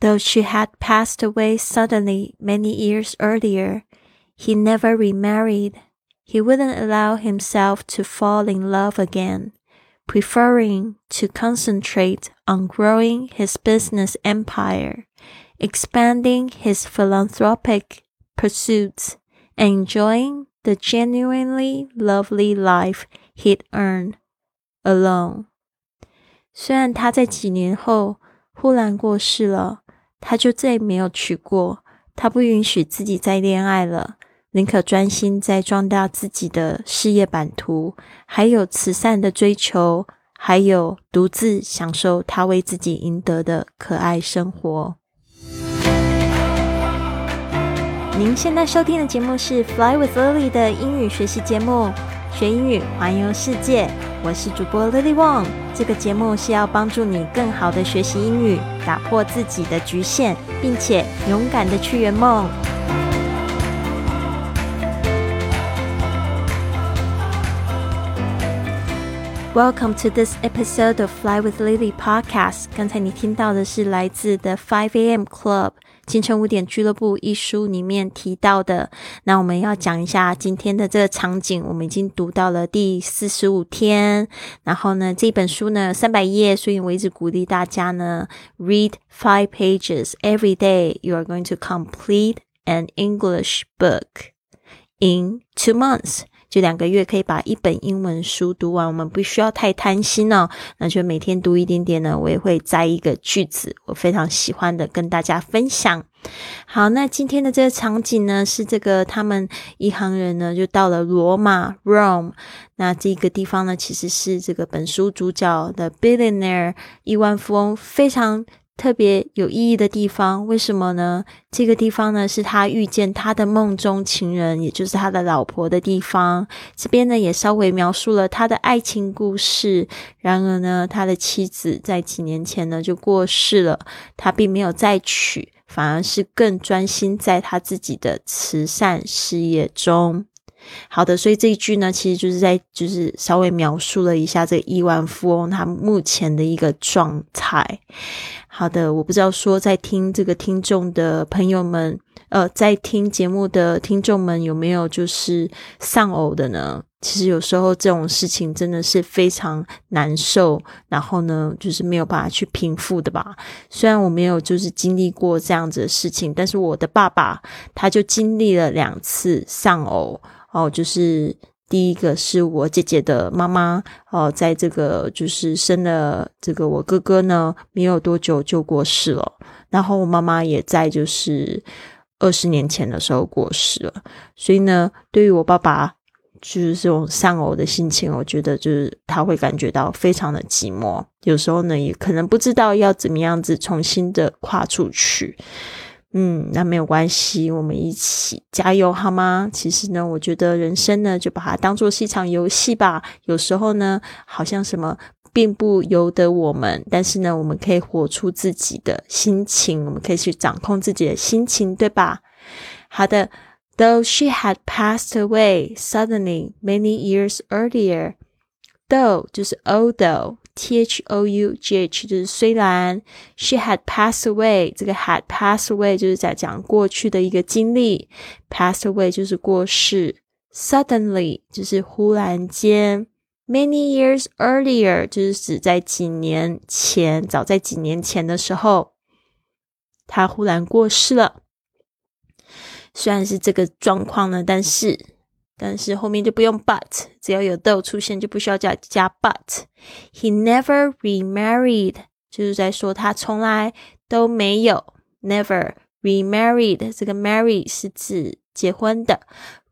Though she had passed away suddenly many years earlier, he never remarried. He wouldn't allow himself to fall in love again, preferring to concentrate on growing his business empire, expanding his philanthropic pursuits, and enjoying the genuinely lovely life he'd earned alone. 虽然他在几年后忽然过世了， 他就再也没有娶过。他不允许自己再恋爱了，宁可专心在壮大自己的事业版图，还有慈善的追求，还有独自享受他为自己赢得的可爱生活。您现在收听的节目是《Fly with Lily》的英语学习节目，学英语环游世界。我是主播 Lily Wong。这个节目是要帮助你更好的学习英语，打破自己的局限，并且勇敢的去圆梦。Welcome to this episode of Fly with Lily podcast。刚才你听到的是来自 The Five A.M. Club。清晨五点俱乐部一书里面提到的，那我们要讲一下今天的这个场景。我们已经读到了第四十五天，然后呢，这本书呢三百页，所以我一直鼓励大家呢，read five pages every day. You are going to complete an English book in two months. 就两个月可以把一本英文书读完，我们不需要太贪心哦。那就每天读一点点呢，我也会摘一个句子，我非常喜欢的跟大家分享。好，那今天的这个场景呢，是这个他们一行人呢就到了罗马 （Rome）。那这个地方呢，其实是这个本书主角的 billionaire 亿万富翁非常。特别有意义的地方，为什么呢？这个地方呢，是他遇见他的梦中情人，也就是他的老婆的地方。这边呢，也稍微描述了他的爱情故事。然而呢，他的妻子在几年前呢就过世了，他并没有再娶，反而是更专心在他自己的慈善事业中。好的，所以这一句呢，其实就是在就是稍微描述了一下这个亿万富翁他目前的一个状态。好的，我不知道说在听这个听众的朋友们，呃，在听节目的听众们有没有就是丧偶的呢？其实有时候这种事情真的是非常难受，然后呢，就是没有办法去平复的吧。虽然我没有就是经历过这样子的事情，但是我的爸爸他就经历了两次丧偶哦，就是。第一个是我姐姐的妈妈哦，在这个就是生了这个我哥哥呢，没有多久就过世了。然后我妈妈也在就是二十年前的时候过世了。所以呢，对于我爸爸就是这种丧偶的心情，我觉得就是他会感觉到非常的寂寞。有时候呢，也可能不知道要怎么样子重新的跨出去。嗯，那没有关系，我们一起加油好吗？其实呢，我觉得人生呢，就把它当做是一场游戏吧。有时候呢，好像什么并不由得我们，但是呢，我们可以活出自己的心情，我们可以去掌控自己的心情，对吧？好的，Though she had passed away suddenly many years earlier, though 就是 although。T H O U G H 就是虽然 she had passed away，这个 had passed away 就是在讲过去的一个经历，passed away 就是过世，suddenly 就是忽然间，many years earlier 就是指在几年前，早在几年前的时候，他忽然过世了。虽然是这个状况呢，但是。但是后面就不用 but，只要有 though 出现就不需要加加 but。He never remarried，就是在说他从来都没有 never remarried。这个 marry 是指结婚的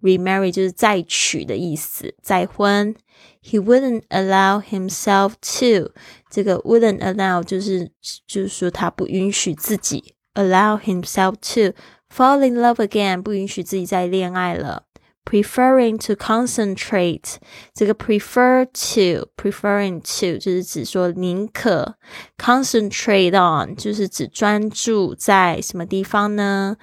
，remarry 就是再娶的意思，再婚。He wouldn't allow himself to，这个 wouldn't allow 就是就是说他不允许自己 allow himself to fall in love again，不允许自己再恋爱了。preferring to concentrate，这个 prefer to preferring to 就是指说宁可 concentrate on 就是指专注在什么地方呢？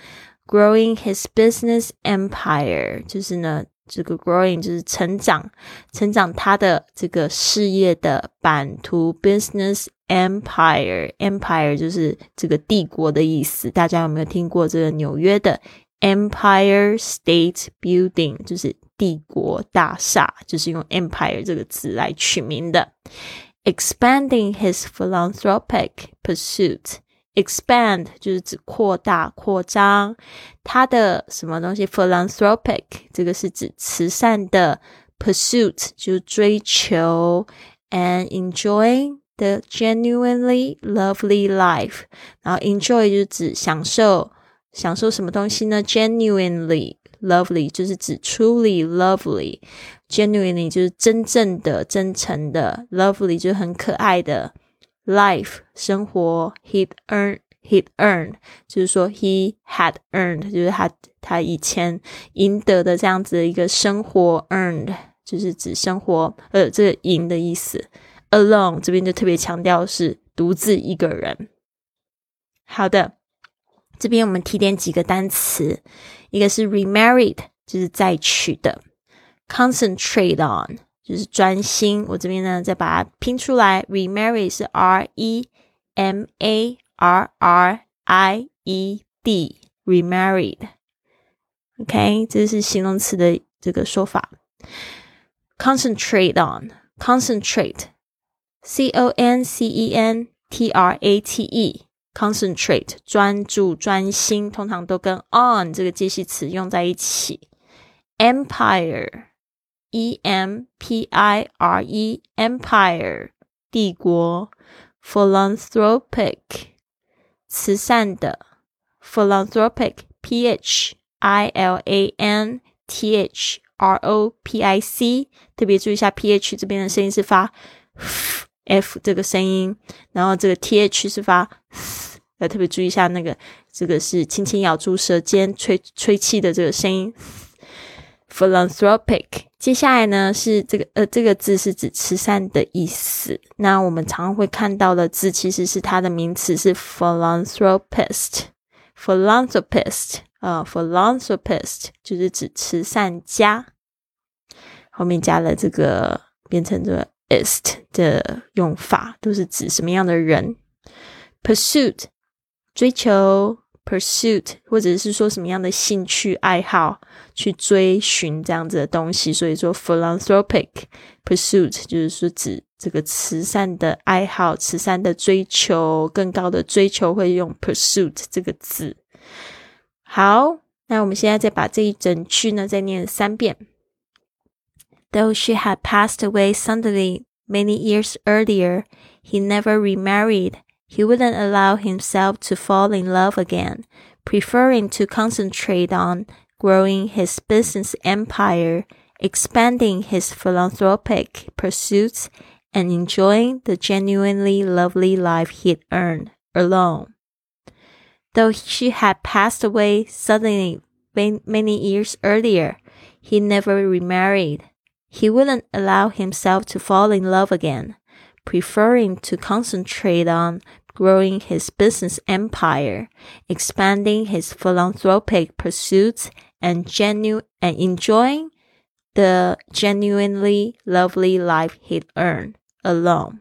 Growing his business empire 就是呢 这个 growing 就是成长，成长他的这个事业的版图 business empire，empire 就是这个帝国的意思。大家有没有听过这个纽约的 Empire State Building？就是帝国大厦，就是用 empire 这个字来取名的。Expanding his philanthropic pursuit。expand 就是指扩大、扩张，它的什么东西？philanthropic 这个是指慈善的，pursuit 就是追求，and enjoying the genuinely lovely life。然后 enjoy 就是指享受， 享受什么东西呢？genuinely lovely 就是指 truly lovely，genuinely 就是真正的、真诚的，lovely 就是很可爱的。life 生活，he earn he earned 就是说 he had earned 就是他他以前赢得的这样子的一个生活，earned 就是指生活呃这个赢的意思。alone 这边就特别强调是独自一个人。好的，这边我们提点几个单词，一个是 remarried 就是再娶的，concentrate on。就是专心，我这边呢再把它拼出来，remarry 是 R E M A R R I E D，remarried，OK，这是形容词的这个说法。concentrate on，concentrate，C O N C E N T R A T e concentrate 专注、专心，通常都跟 on 这个介系词用在一起。empire。E M P I R E empire 帝国，philanthropic 慈善的，philanthropic P H I L A N T H R O P I C 特别注意一下 P H 这边的声音是发 F 这个声音，然后这个 T H 是发，要特别注意一下那个这个是轻轻咬住舌尖吹吹气的这个声音。philanthropic，接下来呢是这个呃这个字是指慈善的意思。那我们常会看到的字其实是它的名词是 philanthropist，philanthropist 啊 philanthropist 就是指慈善家，后面加了这个变成这个 ist 的用法，都是指什么样的人？pursuit 追求。pursuit，或者是说什么样的兴趣爱好去追寻这样子的东西，所以说 philanthropic pursuit 就是说指这个慈善的爱好、慈善的追求、更高的追求会用 pursuit 这个字。好，那我们现在再把这一整句呢再念三遍。Though she had passed away suddenly many years earlier, he never remarried. He wouldn't allow himself to fall in love again, preferring to concentrate on growing his business empire, expanding his philanthropic pursuits, and enjoying the genuinely lovely life he'd earned alone. Though she had passed away suddenly many years earlier, he never remarried. He wouldn't allow himself to fall in love again, preferring to concentrate on growing his business empire, expanding his philanthropic pursuits, and genu- and enjoying the genuinely lovely life he'd earned alone.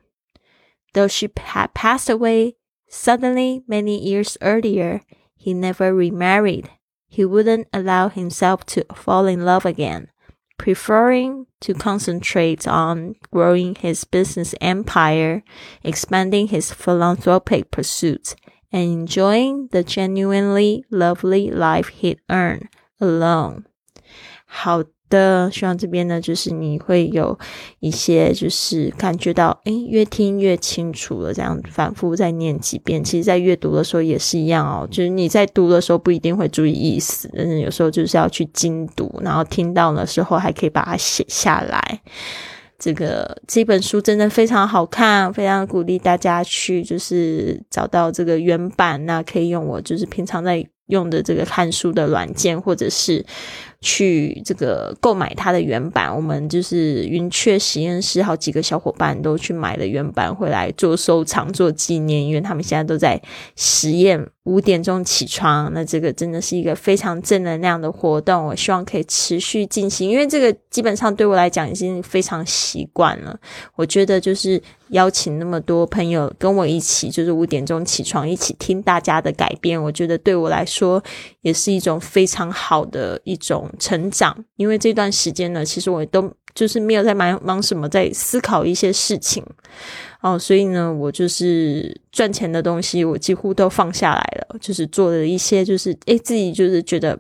Though she had passed away suddenly many years earlier, he never remarried. He wouldn't allow himself to fall in love again preferring to concentrate on growing his business empire, expanding his philanthropic pursuits, and enjoying the genuinely lovely life he'd earned alone. 好的，希望这边呢，就是你会有一些，就是感觉到，诶，越听越清楚了。这样反复再念几遍，其实在阅读的时候也是一样哦。就是你在读的时候不一定会注意意思，但是有时候就是要去精读，然后听到的时候还可以把它写下来。这个这本书真的非常好看，非常鼓励大家去，就是找到这个原版，那可以用我就是平常在用的这个看书的软件，或者是。去这个购买它的原版，我们就是云雀实验室好几个小伙伴都去买了原版回来做收藏、做纪念，因为他们现在都在实验。五点钟起床，那这个真的是一个非常正能量的活动。我希望可以持续进行，因为这个基本上对我来讲已经非常习惯了。我觉得就是邀请那么多朋友跟我一起，就是五点钟起床，一起听大家的改变。我觉得对我来说也是一种非常好的一种成长。因为这段时间呢，其实我都就是没有在忙忙什么，在思考一些事情。哦，所以呢，我就是赚钱的东西，我几乎都放下来了，就是做了一些，就是诶，自己就是觉得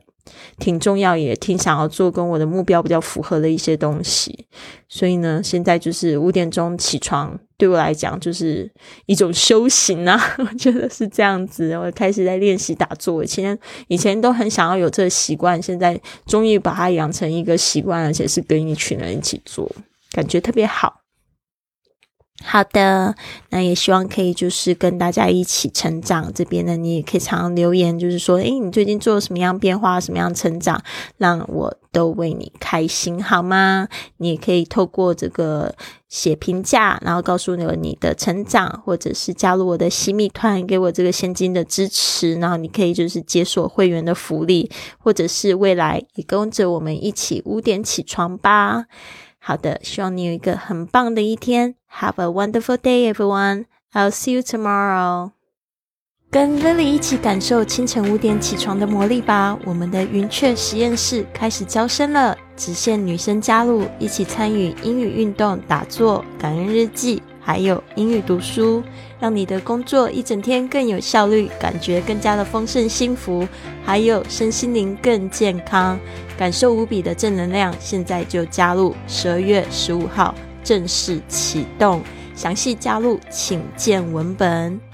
挺重要，也挺想要做，跟我的目标比较符合的一些东西。所以呢，现在就是五点钟起床，对我来讲就是一种修行啊，我觉得是这样子。我开始在练习打坐，以前以前都很想要有这个习惯，现在终于把它养成一个习惯，而且是跟一群人一起做，感觉特别好。好的，那也希望可以就是跟大家一起成长。这边呢，你也可以常常留言，就是说，诶，你最近做了什么样变化，什么样成长，让我都为你开心，好吗？你也可以透过这个写评价，然后告诉我你的成长，或者是加入我的新密团，给我这个现金的支持。然后你可以就是解锁会员的福利，或者是未来也跟着我们一起五点起床吧。好的，希望你有一个很棒的一天。Have a wonderful day, everyone. I'll see you tomorrow. 跟 Lily 一起感受清晨五点起床的魔力吧！我们的云雀实验室开始招生了，只限女生加入，一起参与英语运动、打坐、感恩日记。还有英语读书，让你的工作一整天更有效率，感觉更加的丰盛幸福，还有身心灵更健康，感受无比的正能量。现在就加入，十二月十五号正式启动，详细加入请见文本。